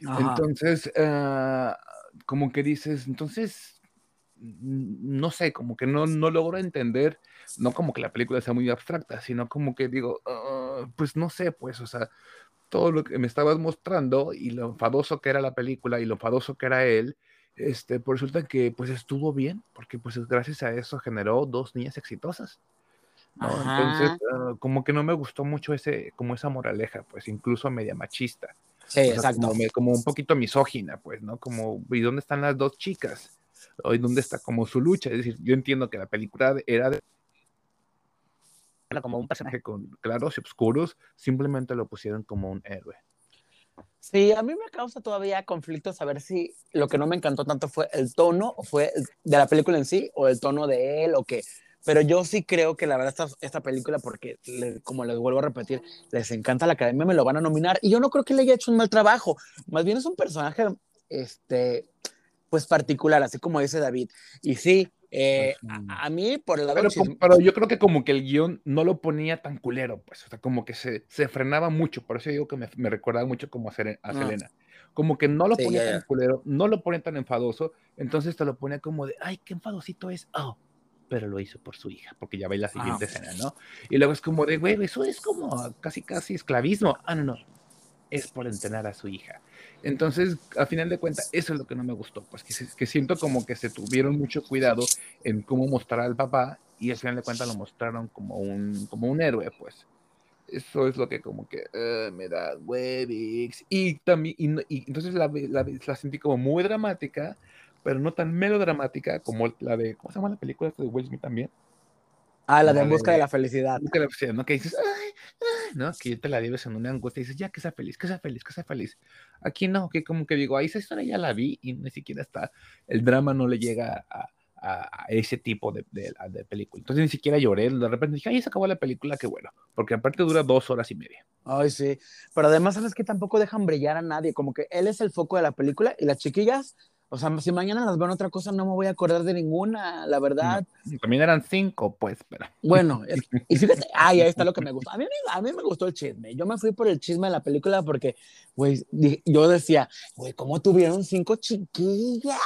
Entonces, ah, como que dices, entonces, no sé, como que no, no logro entender, no como que la película sea muy abstracta, sino como que digo, ah, pues no sé, pues, o sea, todo lo que me estabas mostrando y lo enfadoso que era la película y lo enfadoso que era él, este, pues resulta que pues estuvo bien, porque pues gracias a eso generó dos niñas exitosas. Entonces, ah, como que no me gustó mucho ese, como esa moraleja, pues incluso media machista. Sí, exacto. Como, como, un poquito misógina, pues, ¿no? Como, ¿y dónde están las dos chicas? ¿Y dónde está como su lucha? Es decir, yo entiendo que la película era de como un personaje con claros y oscuros, simplemente lo pusieron como un héroe. Sí, a mí me causa todavía conflicto saber si lo que no me encantó tanto fue el tono fue de la película en sí o el tono de él o qué. Pero yo sí creo que la verdad esta, esta película, porque como les vuelvo a repetir, les encanta la academia, me lo van a nominar y yo no creo que le haya hecho un mal trabajo. Más bien es un personaje, este, pues particular, así como dice David. Y sí, eh, a, mí, por el lado pero, pero, yo creo que como que el guion no lo ponía tan culero, pues, o sea, como que se, se frenaba mucho, por eso digo que me, me recordaba mucho como a, a ah. Selena. Como que no lo ponía tan culero, no lo ponía tan enfadoso, entonces te lo ponía como de, ay, qué enfadosito es, oh, pero lo hizo por su hija, porque ya ve la siguiente escena, ¿no? Y luego es como de, güey, eso es como casi, casi esclavismo. Ah, no, no, es por entrenar a su hija. Entonces, a final de cuentas, eso es lo que no me gustó, pues que, siento como que se tuvieron mucho cuidado en cómo mostrar al papá y al final de cuentas lo mostraron como un, como un héroe, pues. Eso es lo que como que eh, me da huevix. Y también, y, entonces la, la, sentí como muy dramática, pero no tan melodramática como la de, ¿cómo se llama la película de Will Smith también? Ah, la de En Busca de la Felicidad. Busca de la felicidad, ¿no? Que dices, ay, ay, ¿no? Que te la lleves en una angustia y dices, ya, que sea feliz, que sea feliz, que sea feliz. Aquí no, que como que digo, ahí esa historia ya la vi y ni siquiera está, el drama no le llega a, a, ese tipo de, de, de, película. Entonces ni siquiera lloré, de repente dije, ay, se acabó la película, qué bueno, porque aparte dura dos horas y media. Ay, sí, pero además sabes que tampoco dejan brillar a nadie, como que él es el foco de la película y las chiquillas o sea, si mañana las veo en otra cosa, no me voy a acordar de ninguna, la verdad. también eran cinco, pues, pero. <laughs> Bueno, y fíjate, ay, ahí está lo que me gustó. A mí, a mí me gustó el chisme. Yo me fui por el chisme de la película porque, güey, yo decía, güey, ¿cómo tuvieron cinco chiquillas?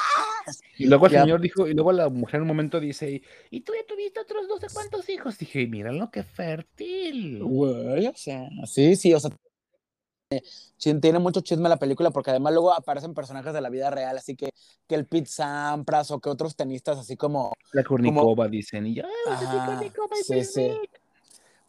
Y luego el señor dijo, y luego la mujer en un momento dice, y tú ya tuviste otros no sé cuántos hijos. Dije, míralo qué fértil. Güey, o sea, sí, sí, o sea, tiene mucho chisme la película porque además luego aparecen personajes de la vida real, así que, que el Pete Sampras o que otros tenistas así como... La Kornikova dicen, y ya, sí, sí.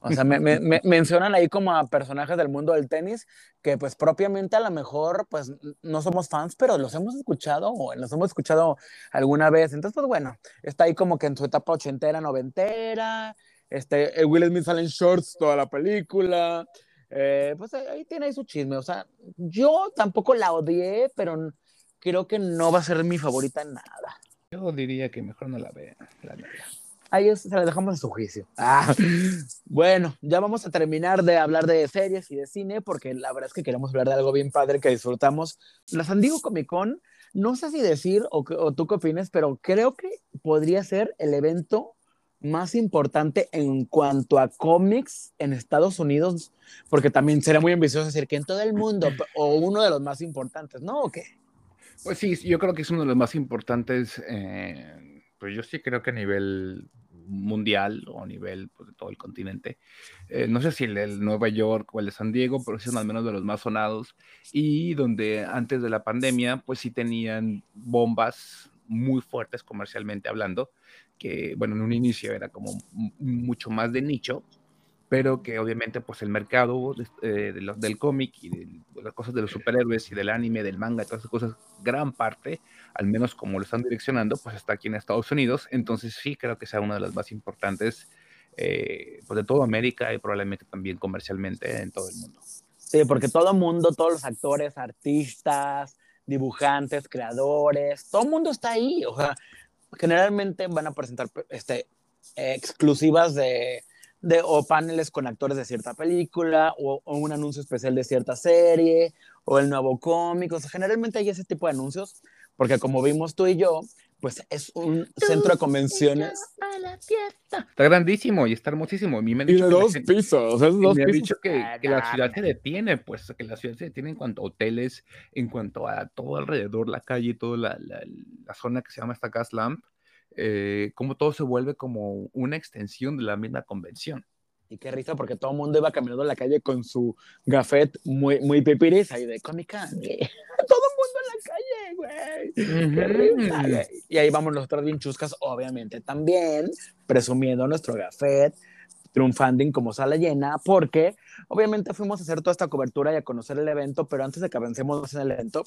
O sea, me, me, mencionan ahí como a personajes del mundo del tenis que pues propiamente a lo mejor pues no somos fans, pero los hemos escuchado o los hemos escuchado alguna vez. Entonces, pues bueno, está ahí como que en su etapa ochentera, noventera. Este, Will Smith sale en shorts toda la película. Eh, pues ahí tiene ahí su chisme. O sea, yo tampoco la odié, pero creo que no va a ser mi favorita en nada. Yo diría que mejor no la vea, la Ahí se la dejamos a su juicio. Ah. <laughs> Bueno, ya vamos a terminar de hablar de series y de cine, porque la verdad es que queremos hablar de algo bien padre que disfrutamos. La San Diego Comic Con, no sé si decir o, o tú qué opinas, pero creo que podría ser el evento más importante en cuanto a cómics en Estados Unidos, porque también sería muy ambicioso decir que en todo el mundo, <laughs> o uno de los más importantes, ¿no? ¿O qué? Pues sí, yo creo que es uno de los más importantes, eh, pues yo sí creo que a nivel mundial o a nivel pues, de todo el continente. Eh, no sé si el de Nueva York o el de San Diego, pero son al menos de los más sonados y donde antes de la pandemia pues sí tenían bombas muy fuertes comercialmente hablando, que bueno, en un inicio era como mucho más de nicho, pero que obviamente pues el mercado eh, de los, del cómic y de, las cosas de los superhéroes y del anime, del manga, todas esas cosas, gran parte, al menos como lo están direccionando, pues está aquí en Estados Unidos, entonces sí creo que sea una de las más importantes eh, pues de toda América y probablemente también comercialmente en todo el mundo. Sí, porque todo el mundo, todos los actores, artistas, dibujantes, creadores, todo el mundo está ahí, o sea, generalmente van a presentar este, exclusivas de de, o paneles con actores de cierta película, o, un anuncio especial de cierta serie, o el nuevo cómic. O sea, generalmente hay ese tipo de anuncios, porque como vimos tú y yo, pues es un centro de convenciones. Está grandísimo y está hermosísimo. y de dos pisos. dos me ha dicho que, que, la ciudad se detiene, pues que la ciudad se detiene en cuanto a hoteles, en cuanto a todo alrededor, la calle, toda la, la, la zona que se llama esta Gaslamp eh, cómo todo se vuelve como una extensión de la misma convención. Y qué risa, porque todo el mundo iba caminando en la calle con su gafet muy, muy pipiris ahí de Comic Todo el mundo en la calle, güey. Y ahí vamos nosotros bien chuscas, obviamente también, presumiendo nuestro gafet, triunfando como sala llena, porque obviamente fuimos a hacer toda esta cobertura y a conocer el evento, pero antes de que avancemos en el evento,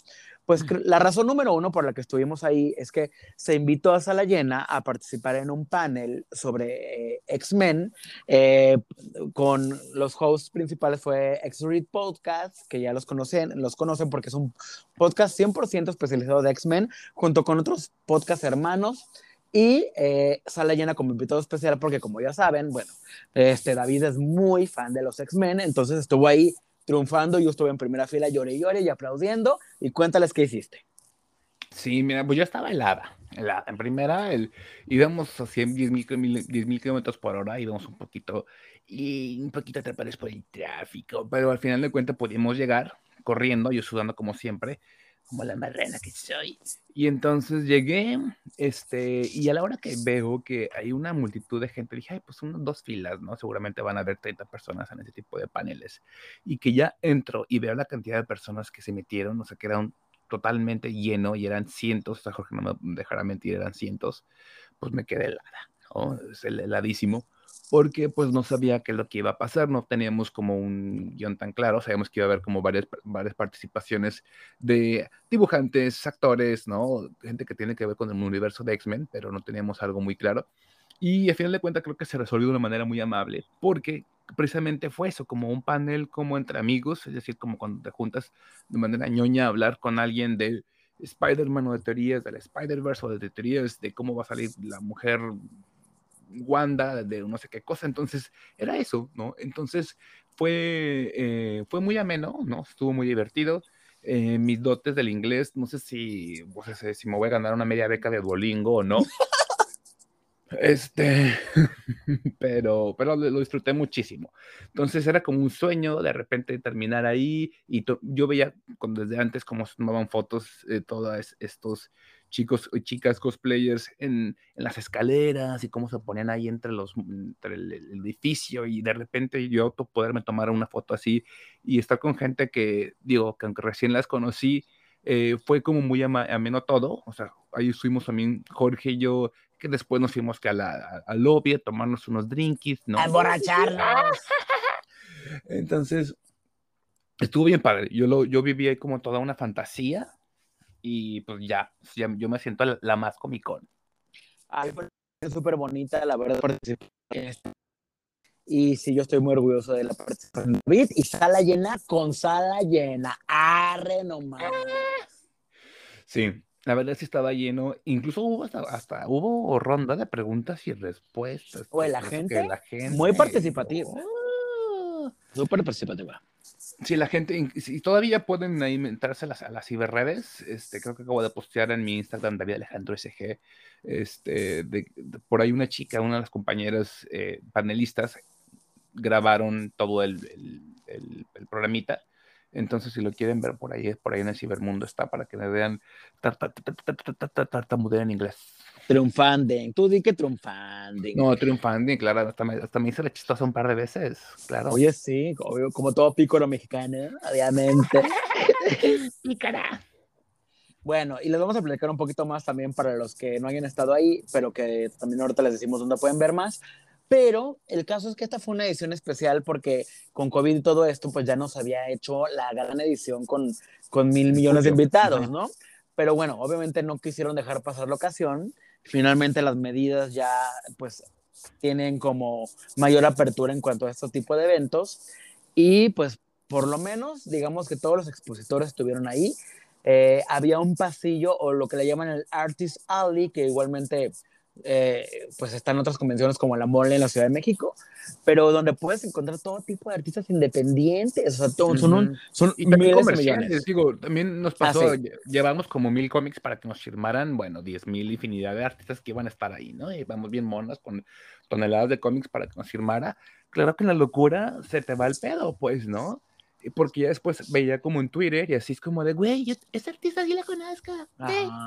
pues la razón número uno por la que estuvimos ahí es que se invitó a sala llena a participar en un panel sobre eh, X-Men, eh, con los hosts principales fue X-Read Podcast, que ya los conocen, los conocen porque es un podcast 100% especializado de X-Men, junto con otros podcast hermanos y eh, sale llena como invitado especial porque como ya saben, bueno, este David es muy fan de los X-Men, entonces estuvo ahí triunfando, yo estuve en primera fila, lloré y lloré y aplaudiendo, y cuéntales qué hiciste. Sí, mira, pues yo estaba helada. helada. En primera, el, íbamos a 100, 10 mil kilómetros por hora, íbamos un poquito, y un poquito atrapados por el tráfico, pero al final de cuentas pudimos llegar corriendo, yo sudando como siempre, como la marrana que soy. Y entonces llegué, este, y a la hora que veo que hay una multitud de gente, dije, ay, pues unas dos filas, ¿no? Seguramente van a haber 30 personas en ese tipo de paneles. Y que ya entro y veo la cantidad de personas que se metieron, o sea, que era un totalmente lleno y eran cientos, o sea, Jorge no me dejará mentir, eran cientos, pues me quedé helada, ¿no? Es heladísimo porque pues no sabía qué es lo que iba a pasar, no teníamos como un guion tan claro, sabíamos que iba a haber como varias, varias participaciones de dibujantes, actores, ¿no? Gente que tiene que ver con el universo de X-Men, pero no teníamos algo muy claro. Y a final de cuentas creo que se resolvió de una manera muy amable, porque precisamente fue eso, como un panel como entre amigos, es decir, como cuando te juntas de manera ñoña a hablar con alguien de Spider-Man o de teorías del Spider-Verse o de teorías de cómo va a salir la mujer Wanda, de no sé qué cosa, entonces era eso, ¿no? Entonces fue, eh, fue muy ameno, ¿no? Estuvo muy divertido. Eh, mis dotes del inglés, no sé si, pues, si me voy a ganar una media beca de Duolingo o no. <laughs> Este, <laughs> pero, pero lo, disfruté muchísimo. Entonces era como un sueño de repente terminar ahí y yo veía cuando desde antes cómo tomaban fotos de todos estos chicos y chicas cosplayers en, en, las escaleras y cómo se ponían ahí entre, los, entre el, edificio y de repente yo poderme tomar una foto así y estar con gente que, digo, que aunque recién las conocí, eh, fue como muy ameno todo, o sea, ahí estuvimos también Jorge y yo que después nos fuimos que a la, al lobby a tomarnos unos drinkies, ¿no? A emborracharnos. Entonces, estuvo bien padre. Yo, lo, yo viví ahí como toda una fantasía y pues ya, ya yo me siento la, la más comicón. Ay, es súper bonita, la verdad. Y sí, yo estoy muy orgulloso de la participación de David. Y sala llena con sala llena. Arre nomás. Sí, la verdad sí estaba lleno. Incluso hubo hasta, hasta hubo ronda de preguntas y respuestas. Oye, la gente, la gente muy participativa. Oh. Súper participativa. Sí, la gente, y todavía pueden a las, a las ciberredes, este, creo que acabo de postear en mi Instagram, David Alejandro SG, este, de, por ahí una chica, una de las compañeras eh, panelistas, grabaron todo el, el, el, programita. Entonces, si lo quieren ver por ahí, por ahí en el cibermundo está para que me vean tartamudear en inglés. Triunfanding, tú di que triunfanding. No, triunfanding, claro, hasta me, hasta me hice la chistosa un par de veces, claro. Oye, sí, obvio, como todo pícoro mexicano, obviamente. <laughs> Pícara. Bueno, y les vamos a platicar un poquito más también para los que no hayan estado ahí, pero que también ahorita les decimos dónde pueden ver más. Pero el caso es que esta fue una edición especial porque con COVID y todo esto, pues ya nos había hecho la gran edición con, con mil millones de invitados, ¿no? Pero bueno, obviamente no quisieron dejar pasar la ocasión. Finalmente las medidas ya, pues, tienen como mayor apertura en cuanto a este tipo de eventos. Y pues, por lo menos, digamos que todos los expositores estuvieron ahí. Eh, había un pasillo o lo que le llaman el Artist Alley, que igualmente eh, pues están otras convenciones como la Mole en la Ciudad de México, pero donde puedes encontrar todo tipo de artistas independientes, o sea, son, un, son y también comerciales, digo, también nos pasó, ah, llevamos como mil cómics para que nos firmaran, bueno, diez mil infinidad de artistas que iban a estar ahí, ¿no? Y vamos bien monas con toneladas de cómics para que nos firmara, claro que en la locura se te va el pedo, pues, ¿no? Porque ya después veía como en Twitter y así es como de, güey, este artista sí la conozco,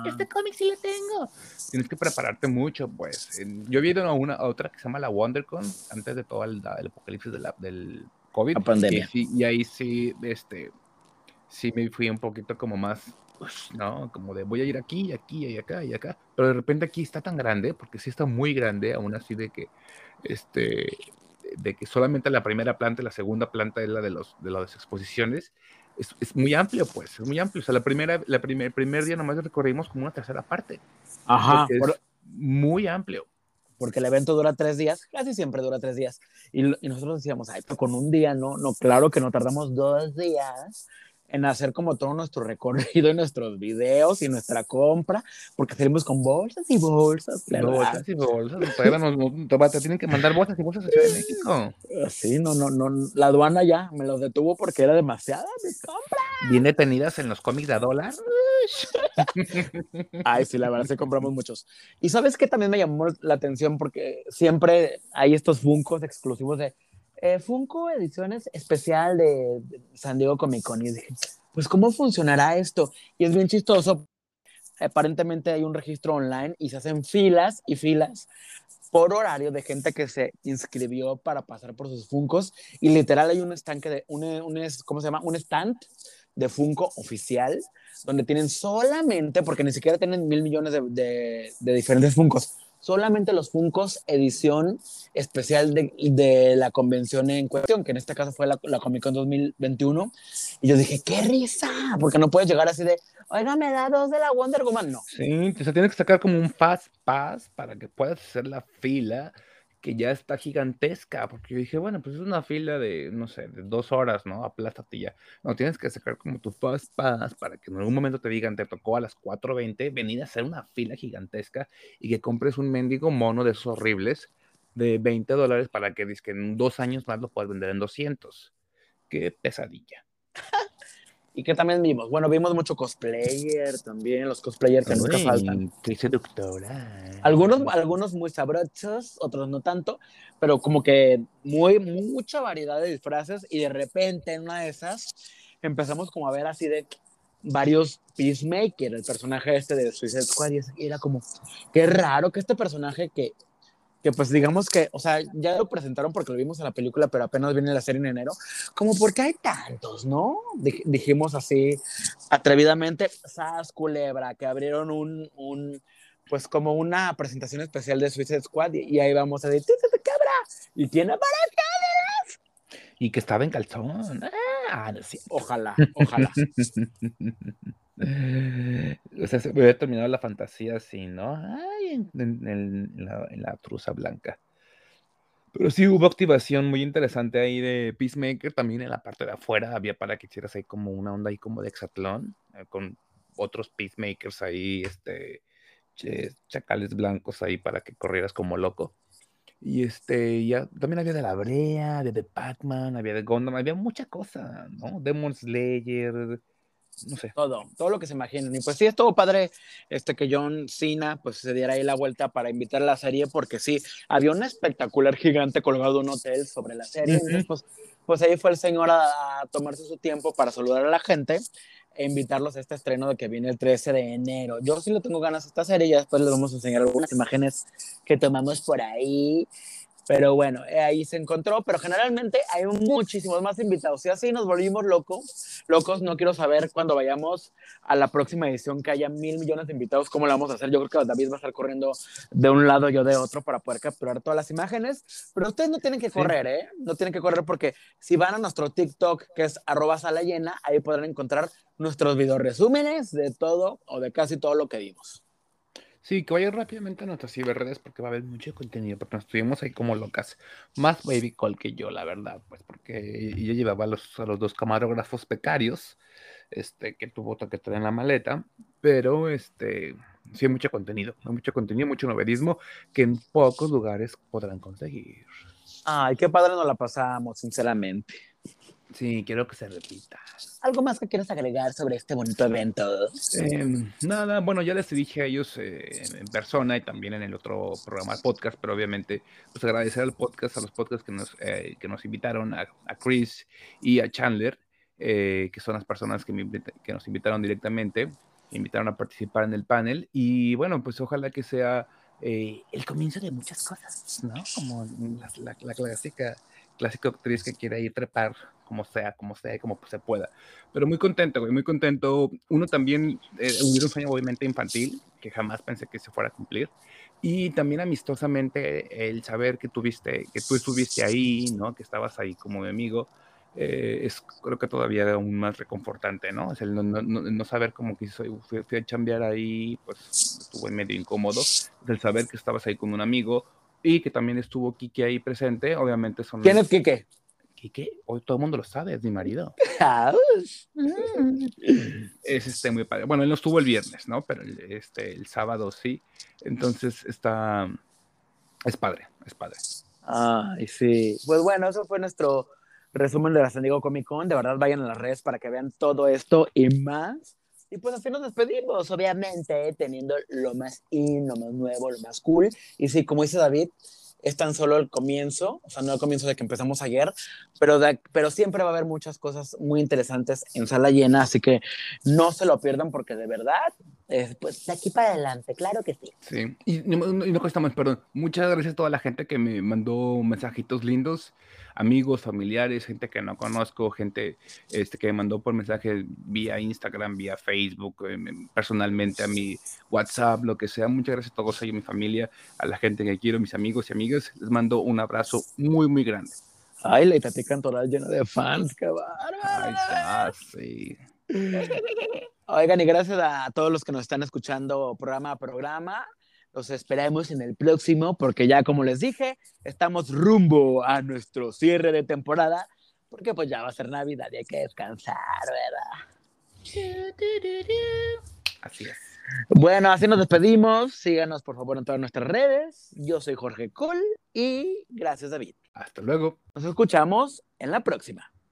este cómic sí lo tengo. Tienes que prepararte mucho, pues. Yo he ido a una otra que se llama la WonderCon, antes de todo el, apocalipsis de la, del COVID. pandemia. Y, ahí sí, este, sí me fui un poquito como más, pues, ¿no? Como de voy a ir aquí, aquí, y acá, y acá. Pero de repente aquí está tan grande, porque sí está muy grande, aún así de que, este, de que solamente la primera planta y la segunda planta es la de, los, de las exposiciones, es, es, muy amplio, pues, es muy amplio. O sea, la primera, la primer, primer día nomás recorrimos como una tercera parte. Ajá. Es muy amplio. Porque el evento dura tres días, casi siempre dura tres días. Y, y nosotros decíamos, ay, pero con un día, no, no, claro que no tardamos dos días en hacer como todo nuestro recorrido y nuestros videos y nuestra compra, porque salimos con bolsas y bolsas. Bolsas y bolsas. Nos, te tienen que mandar bolsas y bolsas a Ciudad de México. Sí, no, no, no. La aduana ya me lo detuvo porque era demasiada mi compra. Bien detenidas en los cómics de dólar. Ay, sí, la verdad, sí compramos muchos. Y sabes que también me llamó la atención porque siempre hay estos funcos exclusivos de eh, Funko Ediciones especial de, San Diego Comic Con. Y dije, pues, ¿cómo funcionará esto? Y es bien chistoso. Aparentemente hay un registro online y se hacen filas y filas por horario de gente que se inscribió para pasar por sus Funcos. Y literal hay un estanque de, un, un, ¿cómo se llama? Un stand de Funko oficial, donde tienen solamente, porque ni siquiera tienen mil millones de, de, de diferentes Funcos, solamente los Funcos edición especial de, de, la convención en cuestión, que en este caso fue la, la Comic Con 2021. Y yo dije, ¡qué risa! Porque no puedes llegar así de, oiga, me da dos de la Wonder Woman. No. Sí, o sea, tienes que sacar como un fast pass para que puedas hacer la fila que ya está gigantesca, porque yo dije, bueno, pues es una fila de, no sé, de dos horas, ¿no? Aplástate ya. No, tienes que sacar como tu fast pass para que en algún momento te digan, te tocó a las 4.20, venir a hacer una fila gigantesca y que compres un mendigo mono de esos horribles de 20 dólares para que, que en dos años más lo puedas vender en 200. Qué pesadilla. ¿Y que también vimos? Bueno, vimos mucho cosplayer también, los cosplayers que nunca faltan. Qué seductora. Algunos, algunos muy sabrosos, otros no tanto, pero como que muy, mucha variedad de disfraces y de repente en una de esas empezamos como a ver así de varios Peacemaker, el personaje este de Suicide Squad, y era como, qué raro que este personaje que que pues digamos que, o sea, ya lo presentaron porque lo vimos en la película, pero apenas viene la serie en enero, como porque hay tantos, ¿no? dijimos así atrevidamente, Sas Culebra, que abrieron un, un pues como una presentación especial de Suicide Squad y, ahí vamos a decir, ¡Tita cabra! Y tiene paracaídas. Y que estaba en calzón. <laughs> Ah, no sé. Ojalá, <laughs> ojalá. o sea, se hubiera terminado la fantasía así, ¿no? Ay, en, la, en la truza blanca. Pero sí hubo activación muy interesante ahí de Peacemaker. También en la parte de afuera había para que hicieras ahí como una onda ahí como de hexatlón, eh, con otros Peacemakers ahí, este, chacales blancos ahí para que corrieras como loco. Y este, ya también había de la Brea, de The Pac-Man, había de Gundam, había mucha cosa, ¿no? Demon Slayer, no sé. Todo, todo lo que se imaginen. Y pues sí, estuvo padre este, que John Cena pues se diera ahí la vuelta para invitar a la serie, porque sí, había un espectacular gigante colgado en un hotel sobre la serie. pues, pues ahí fue el señor a, tomarse su tiempo para saludar a la gente e invitarlos a este estreno de que viene el 13 de enero. Yo sí le tengo ganas a esta serie, ya después les vamos a enseñar algunas imágenes que tomamos por ahí. Pero bueno, eh, ahí se encontró, pero generalmente hay muchísimos más invitados. Y así nos volvimos locos. Locos, no quiero saber cuando vayamos a la próxima edición que haya mil millones de invitados, cómo lo vamos a hacer. Yo creo que David va a estar corriendo de un lado, yo de otro, para poder capturar todas las imágenes. Pero ustedes no tienen que correr, ¿eh? No tienen que correr porque si van a nuestro TikTok, que es arroba sala llena, ahí podrán encontrar nuestros video resúmenes de todo o de casi todo lo que vimos. Sí, que vayan rápidamente a nuestras ciberredes porque va a haber mucho contenido, porque nos estuvimos ahí como locas. Más Baby Call que yo, la verdad, pues porque yo llevaba a los, a los dos camarógrafos becarios, este, que tuvo que traer en la maleta, pero este, sí mucho contenido, hay mucho contenido, mucho novedismo que en pocos lugares podrán conseguir. Ay, qué padre nos la pasamos, sinceramente. Sí, quiero que se repita. ¿Algo más que quieras agregar sobre este bonito evento? Em, nada, bueno, ya les dije a ellos eh, en persona y también en el otro programa podcast, pero obviamente, pues agradecer al podcast, a los podcasts que nos, eh, que nos invitaron, a, Chris y a Chandler, eh, que son las personas que, que nos invitaron directamente, invitaron a participar en el panel. Y bueno, pues ojalá que sea el comienzo de muchas cosas, ¿no? Como la, la, la clásica clásica actriz que quiere ir trepar como sea, como sea, como se pueda. Pero muy contento, güey, muy contento. Uno también, eh, un sueño obviamente infantil, que jamás pensé que se fuera a cumplir. Y también amistosamente el saber que tuviste, que tú estuviste ahí, ¿no? Que estabas ahí como mi amigo, eh, es creo que todavía aún más reconfortante, ¿no? Es el no, no, no, saber cómo que fui, fui, a chambear ahí, pues estuvo medio incómodo. El saber que estabas ahí con un amigo y que también estuvo Kike ahí presente, obviamente son... ¿Quién es Kike? Kike, hoy todo el mundo lo sabe, es mi marido. <laughs> es este muy padre. Bueno, él no estuvo el viernes, ¿no? Pero el, este, el sábado sí. Entonces está... Es padre, es padre. Ay, sí. Pues bueno, eso fue nuestro resumen de la San Diego Comic Con. De verdad, vayan a las redes para que vean todo esto y más. Y pues así nos despedimos, obviamente, teniendo lo más in, lo más nuevo, lo más cool. Y sí, como dice David, es tan solo el comienzo, o sea, no el comienzo de que empezamos ayer, pero, pero siempre va a haber muchas cosas muy interesantes en sala llena, así que no se lo pierdan porque de verdad, pues de aquí para adelante, claro que sí. Sí, y no, no cuesta más, perdón. Muchas gracias a toda la gente que me mandó mensajitos lindos amigos, familiares, gente que no conozco, gente este, que me mandó por mensaje vía Instagram, vía Facebook, eh, personalmente a mi WhatsApp, lo que sea. Muchas gracias a todos ellos, mi familia, a la gente que quiero, mis amigos y amigas. Les mando un abrazo muy, muy grande. Ay, la Itati Cantoral llena de fans, qué Ay, está, sí. <laughs> Oigan, y gracias a todos los que nos están escuchando programa a programa. Los esperamos en el próximo porque ya como les dije, estamos rumbo a nuestro cierre de temporada porque pues ya va a ser Navidad y hay que descansar, ¿verdad? Así es. Bueno, así nos despedimos. Síganos por favor en todas nuestras redes. Yo soy Jorge Col y gracias David. Hasta luego. Nos escuchamos en la próxima.